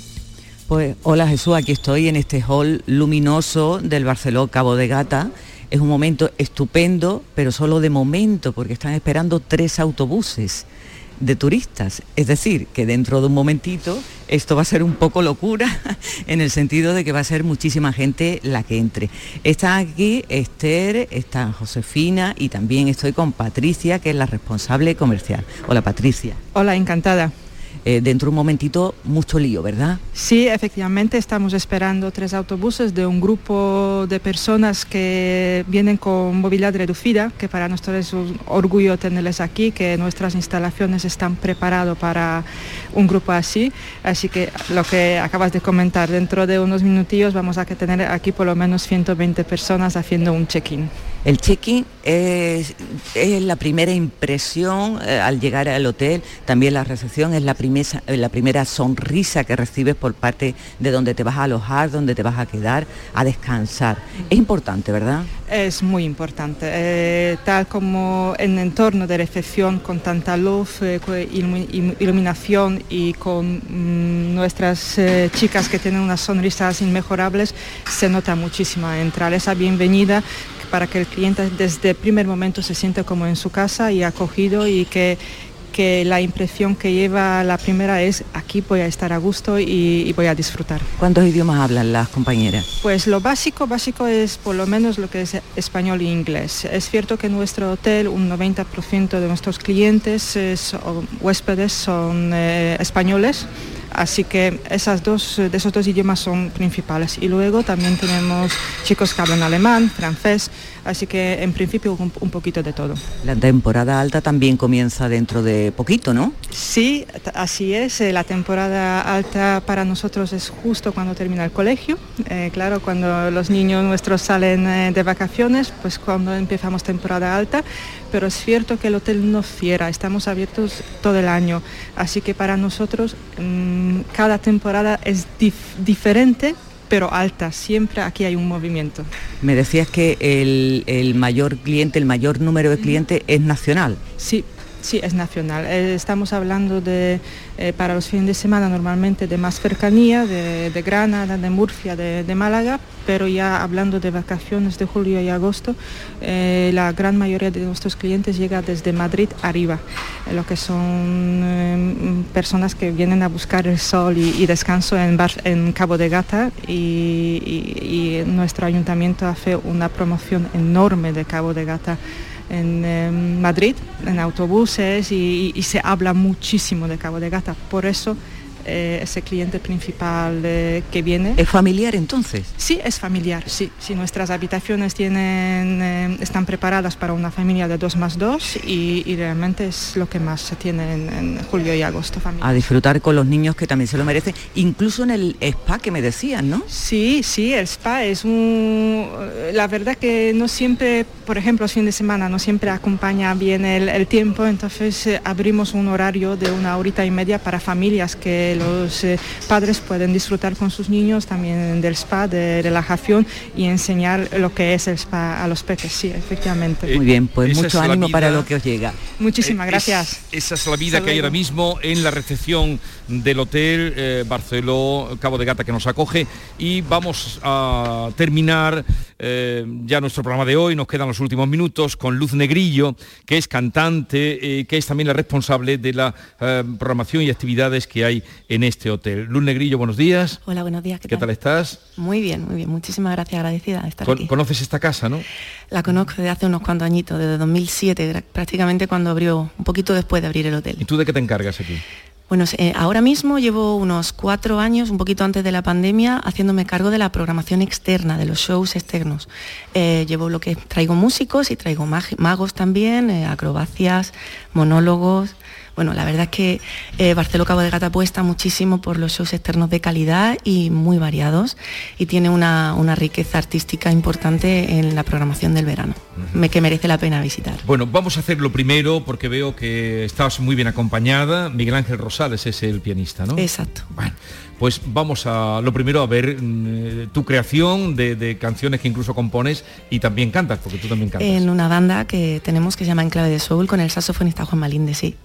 Pues hola Jesús, aquí estoy en este hall luminoso del Barceló Cabo de Gata. Es un momento estupendo, pero solo de momento, porque están esperando tres autobuses de turistas. Es decir, que dentro de un momentito esto va a ser un poco locura en el sentido de que va a ser muchísima gente la que entre. Está aquí Esther, está Josefina y también estoy con Patricia, que es la responsable comercial. Hola Patricia. Hola, encantada. Eh, dentro de un momentito mucho lío, ¿verdad? Sí, efectivamente, estamos esperando tres autobuses de un grupo de personas que vienen con movilidad reducida, que para nosotros es un orgullo tenerles aquí, que nuestras instalaciones están preparadas para un grupo así. Así que lo que acabas de comentar, dentro de unos minutillos vamos a tener aquí por lo menos 120 personas haciendo un check-in. El check-in es, la primera impresión eh, al llegar al hotel, también la recepción es la primera, la primera sonrisa que recibes por parte de donde te vas a alojar, donde te vas a quedar, a descansar. Es importante, ¿verdad? Es muy importante. Eh, tal como en el entorno de recepción con tanta luz, eh, iluminación y con mm, nuestras eh, chicas que tienen unas sonrisas inmejorables, se nota muchísimo entrar esa bienvenida para que el cliente desde el primer momento se siente como en su casa y acogido y que, que la impresión que lleva la primera es aquí voy a estar a gusto y, y, voy a disfrutar. ¿Cuántos idiomas hablan las compañeras? Pues lo básico, básico es por lo menos lo que es español e inglés. Es cierto que en nuestro hotel un 90% de nuestros clientes es, o huéspedes son eh, españoles. Así que esas dos, de esos dos idiomas son principales. Y luego también tenemos chicos que hablan alemán, francés, así que en principio un, un, poquito de todo. La temporada alta también comienza dentro de poquito, ¿no? Sí, así es. La temporada alta para nosotros es justo cuando termina el colegio. Eh, claro, cuando los niños nuestros salen eh, de vacaciones, pues cuando empezamos temporada alta. Pero es cierto que el hotel no cierra, estamos abiertos todo el año. Así que para nosotros mmm, cada temporada es dif diferente pero alta, siempre aquí hay un movimiento. Me decías que el, el, mayor cliente, el mayor número de clientes es nacional. Sí, Sí, es nacional. Eh, estamos hablando de, eh, para los fines de semana normalmente de más cercanía, de, Granada, de Murcia, de, Málaga, pero ya hablando de vacaciones de julio y agosto, eh, la gran mayoría de nuestros clientes llega desde Madrid arriba, lo que son personas que vienen a buscar el sol y, descanso en, Cabo de Gata y, y nuestro ayuntamiento hace una promoción enorme de Cabo de Gata en eh, Madrid, en autobuses y, y, se habla muchísimo de Cabo de Gata. Por eso eh, ese cliente principal eh, que viene. ¿Es familiar entonces? Sí, es familiar, sí. sí nuestras habitaciones tienen, eh, están preparadas para una familia de dos más dos y, y realmente es lo que más se tiene en, en julio y agosto. Familia. A disfrutar con los niños que también se lo merecen, incluso en el spa que me decían, ¿no? Sí, sí, el spa es un... La verdad que no siempre, por ejemplo, fines de semana no siempre acompaña bien el, el tiempo, entonces abrimos un horario de una horita y media para familias que los eh, padres pueden disfrutar con sus niños también del spa, de relajación y enseñar lo que es el spa a los peques, sí, efectivamente. Muy bien, pues mucho ánimo para lo que os llega. Muchísimas gracias. Es, esa es la vida que hay ahora mismo en la recepción del hotel eh, Barceló Cabo de Gata que nos acoge y vamos a terminar eh, ya nuestro programa de hoy, nos quedan los últimos minutos con Luz Negrillo, que es cantante, eh, que es también la responsable de la programación y actividades que hay en este hotel. Luz Negrillo, buenos días. Hola, buenos días. ¿Qué, ¿Qué tal? tal? estás? Muy bien, muy bien. Muchísimas gracias, agradecida de estar Con, aquí. ¿Conoces esta casa, no? La conozco desde hace unos cuantos añitos, desde 2007, prácticamente cuando abrió, un poquito después de abrir el hotel. ¿Y tú de qué te encargas aquí? Bueno, eh, ahora mismo llevo unos cuatro años, un poquito antes de la pandemia, haciéndome cargo de la programación externa, de los shows externos. Eh, llevo lo que traigo músicos y traigo mag magos también, eh, acrobacias, monólogos. Bueno, la verdad es que eh, Barceló Cabo de Gata apuesta muchísimo por los shows externos de calidad y muy variados y tiene una, una riqueza artística importante en la programación del verano, uh -huh. que merece la pena visitar. Bueno, vamos a hacer lo primero porque veo que estás muy bien acompañada. Miguel Ángel Rosales es el pianista, ¿no? Exacto. Bueno, pues vamos a lo primero a ver eh, tu creación de, de, canciones que incluso compones y también cantas, porque tú también cantas. En una banda que tenemos que se llama Enclave de Soul con el saxofonista Juan Malinde, sí.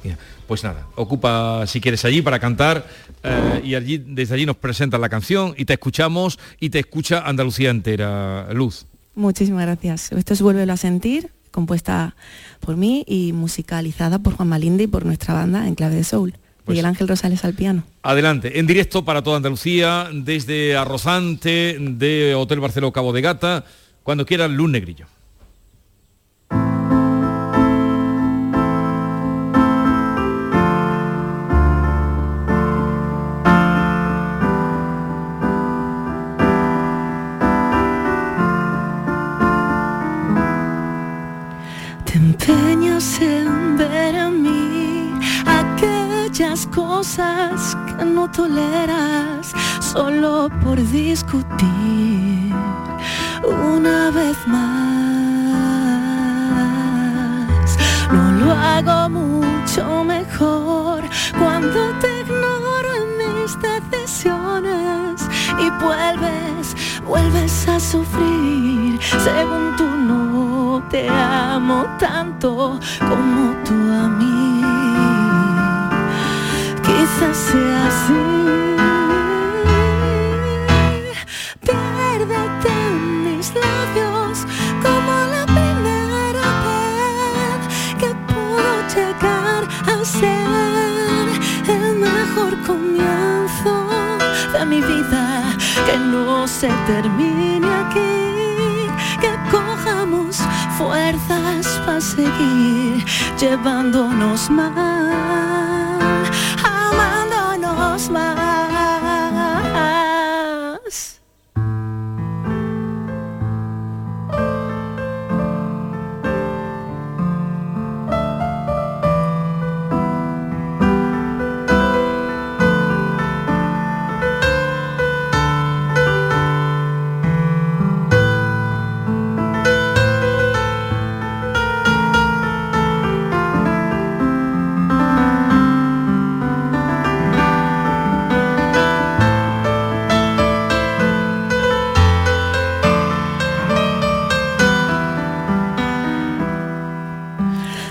Pues nada, ocupa si quieres allí para cantar eh, y allí desde allí nos presentas la canción y te escuchamos y te escucha Andalucía entera, Luz. Muchísimas gracias. Esto es Vuélvelo a sentir, compuesta por mí y musicalizada por Juan Malinde y por nuestra banda Enclave de Soul. Pues, Miguel Ángel Rosales al piano. Adelante, en directo para toda Andalucía, desde Arrozante, de Hotel Barceló Cabo de Gata, cuando quieras, Luz Negrillo. Te empeñas en ver en mí aquellas cosas que no toleras solo por discutir una vez más. No lo hago mucho mejor cuando te ignoro en mis decisiones y vuelves, vuelves a sufrir según tú no te amo tanto como tú a mí. Sea así. Piérdete en mis labios como la primera vez que puedo llegar a ser el mejor comienzo de mi vida. Que no se termine aquí, que cojamos fuerzas para seguir llevándonos mal,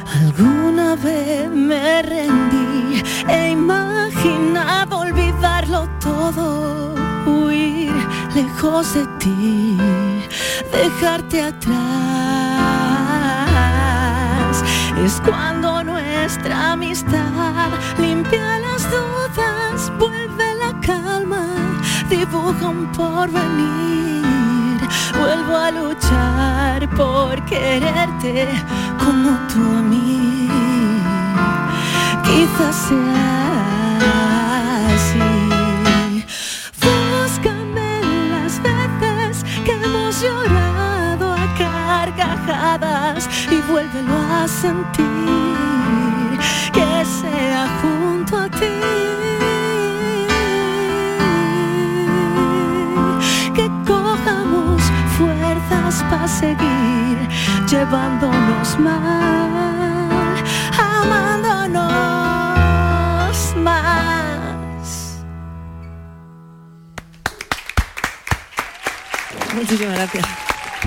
Alguna vez me rendí, he imaginado olvidarlo todo, huir lejos de ti, dejarte atrás. Es cuando nuestra amistad limpia las dudas, vuelve la calma, dibuja un porvenir. Vuelvo a luchar por quererte como tú a mí. Quizás sea así. Búscame las veces que hemos llorado a carcajadas y vuélvelo a sentir que sea junto a ti. Fuerzas para seguir llevándonos mal, amándonos más. Muchísimas gracias.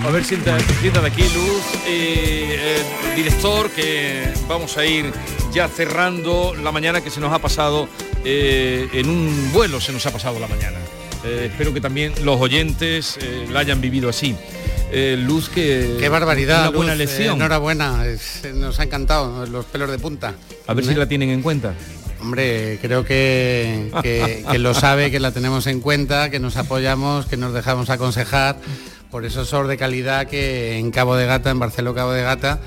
A ver, sienta, sienta de aquí, Luz, eh, eh, director, que vamos a ir ya cerrando la mañana que se nos ha pasado, eh, en un vuelo se nos ha pasado la mañana. Eh, espero que también los oyentes eh, la hayan vivido así. Eh, Luz, que... Qué barbaridad. Una buena Luz, eh, enhorabuena, es- nos ha encantado los pelos de punta. A ver si la tienen en cuenta. Hombre, creo que, que- que lo sabe, que la tenemos en cuenta, que nos apoyamos, que nos dejamos aconsejar por esos SOR de calidad que en Cabo de Gata, en Barcelona Cabo de Gata,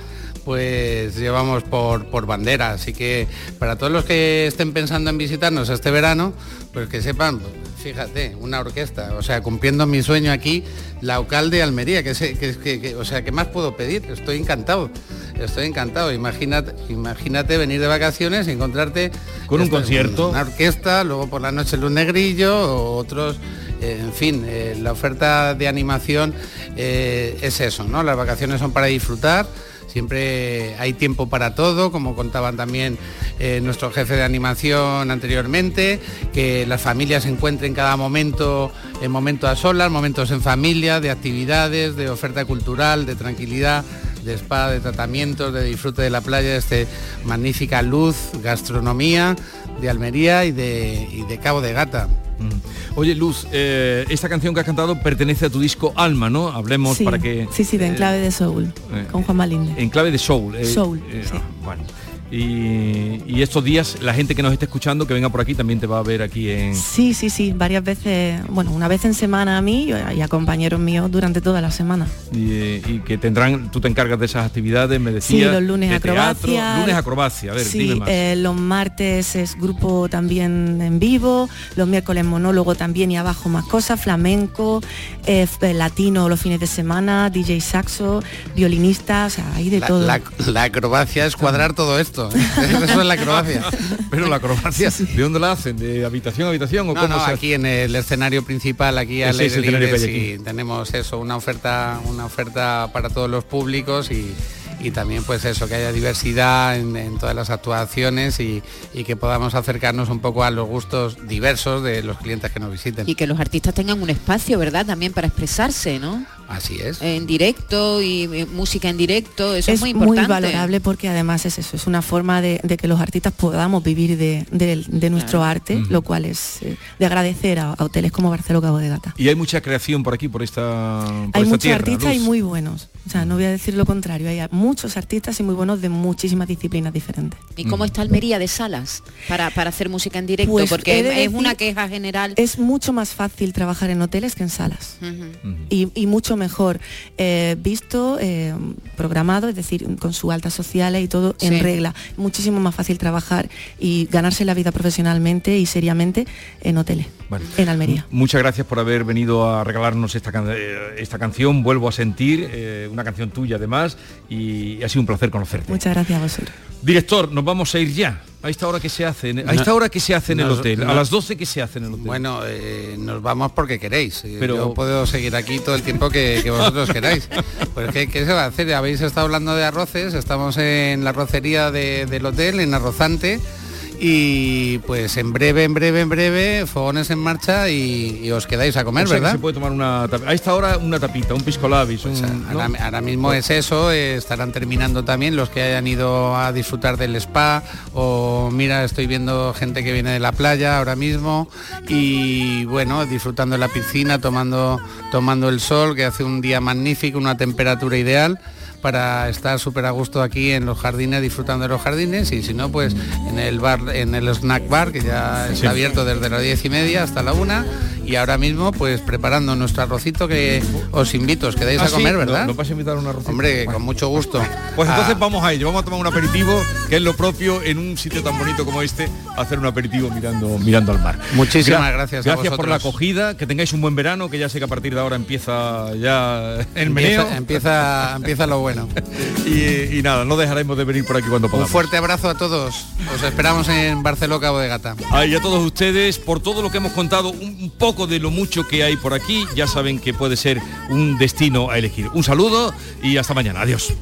pues llevamos por, por bandera. Así que para todos los que estén pensando en visitarnos este verano, pues que sepan, fíjate, una orquesta, o sea, cumpliendo mi sueño aquí, la alcalde de Almería, que, sé- que, que- que- o sea, ¿qué más puedo pedir? Estoy encantado, estoy encantado. Imagínate, imagínate venir de vacaciones y encontrarte Con un concierto. una orquesta, luego por la noche Luz Negrillo, otros, eh, en fin, eh, la oferta de animación eh, es eso, ¿no? Las vacaciones son para disfrutar. Siempre hay tiempo para todo, como contaban también eh, nuestro jefe de animación anteriormente, que las familias encuentren cada momento en momentos a solas, momentos en familia, de actividades, de oferta cultural, de tranquilidad, de spa, de tratamientos, de disfrute de la playa, de este magnífica luz, gastronomía de Almería y de, y de Cabo de Gata. Oye, Luz, eh, esta canción que has cantado pertenece a tu disco Alma, ¿no? Hablemos Sí, para que... sí, sí, de eh, Enclave de Soul, eh, con Juan Malinde. En clave de soul. eh, Soul, eh, sí. ah, bueno. Y, y estos días la gente que nos esté escuchando, que venga por aquí, también te va a ver aquí en... Sí, sí, sí, varias veces, bueno, una vez en semana a mí y a- compañeros míos durante toda la semana. Y, eh, y que tendrán, tú te encargas de esas actividades, me Sí, decías. los lunes de acrobacia. teatro, lunes acrobacia, a ver, sí, dime más. eh, los martes es grupo también en vivo, los miércoles monólogo también y abajo más cosas, flamenco, eh, f- latino los fines de semana, DJ saxo, violinista, o sea, hay de La, todo. la- la acrobacia es cuadrar todo esto. ¿Eh? Eso es la acrobacia. Pero la acrobacia, ¿de dónde la hacen? ¿De habitación a habitación o No, cómo no, se aquí en el escenario principal, aquí al aire libre, sí, tenemos eso, una oferta, una oferta para todos los públicos y, y también pues eso, que haya diversidad en, en todas las actuaciones y, y que podamos acercarnos un poco a los gustos diversos de los clientes que nos visiten. Y que los artistas tengan un espacio, ¿verdad? También para expresarse, ¿no? Así es. En directo y eh, música en directo, eso es, es muy muy, importante. valorable porque además es eso, es una forma de, de que los artistas podamos vivir de, de- de nuestro arte, lo cual es eh, de agradecer a, a hoteles como Barcelona Cabo de Gata. Y hay mucha creación por aquí, por esta, por Hay esta muchos tierra, artistas y muy buenos. O sea, no voy a decir lo contrario, hay muchos artistas y muy buenos de muchísimas disciplinas diferentes. ¿Y cómo está Almería de salas para, para hacer música en directo? Pues, Porque es una queja general. Es mucho más fácil trabajar en hoteles que en salas. Y, y mucho mejor eh, visto, eh, programado, es decir, con sus altas sociales y todo en regla. Muchísimo más fácil trabajar y ganarse la vida profesionalmente y seriamente en hoteles, Vale. en Almería. Muchas gracias por haber venido a regalarnos esta, can- eh, esta canción, Vuelvo a sentir, eh, una canción tuya además, y ha sido un placer conocerte. Muchas gracias a vosotros. Director, nos vamos a ir ya. ¿A esta hora que se hace? en- ¿A esta hora que se hace en el nos- hotel? ¿A las 12 que se hace en el hotel? Bueno, eh, nos vamos porque queréis. Eh, Pero- Yo puedo seguir aquí todo el tiempo que, que vosotros queráis. Pues ¿qué, qué se va a hacer? Habéis estado hablando de arroces, estamos en la arrocería de- del hotel, en Arrozante, y pues en breve, en breve, en breve, fogones en marcha y, y os quedáis a comer, O sea que ¿verdad? se puede tomar una a esta hora una tapita, un pisco labis, un- ¿no? Ahora, ahora mismo es eso, eh, estarán terminando también los que hayan ido a disfrutar del spa o mira, estoy viendo gente que viene de la playa ahora mismo y bueno, disfrutando de la piscina, tomando, tomando el sol, que hace un día magnífico, una temperatura ideal para estar súper a gusto aquí en los jardines, disfrutando de los jardines. Y si no, pues en el bar, en el snack bar, que ya está abierto desde las diez y media hasta la una y ahora mismo pues preparando nuestro arrocito que os invito, os quedáis Ah, a sí, comer, no- ¿verdad? no vas a invitar un arrocito. Hombre, con mucho gusto. Pues entonces Ah, vamos a ello, vamos a tomar un aperitivo, que es lo propio en un sitio tan bonito como este, hacer un aperitivo mirando, mirando al mar. Muchísimas gracias a Gracias por la acogida, que tengáis un buen verano, que ya sé que a partir de ahora empieza ya el meneo. Empieza, empieza, empieza lo bueno. Y, y nada, no dejaremos de venir por aquí cuando Un podamos. fuerte abrazo a todos. Os esperamos en Barcelona Cabo de Gata. Ah, y a todos ustedes, por todo lo que hemos contado, un un de lo mucho que hay por aquí, ya saben que puede ser un destino a elegir. Un saludo y hasta mañana. Adiós.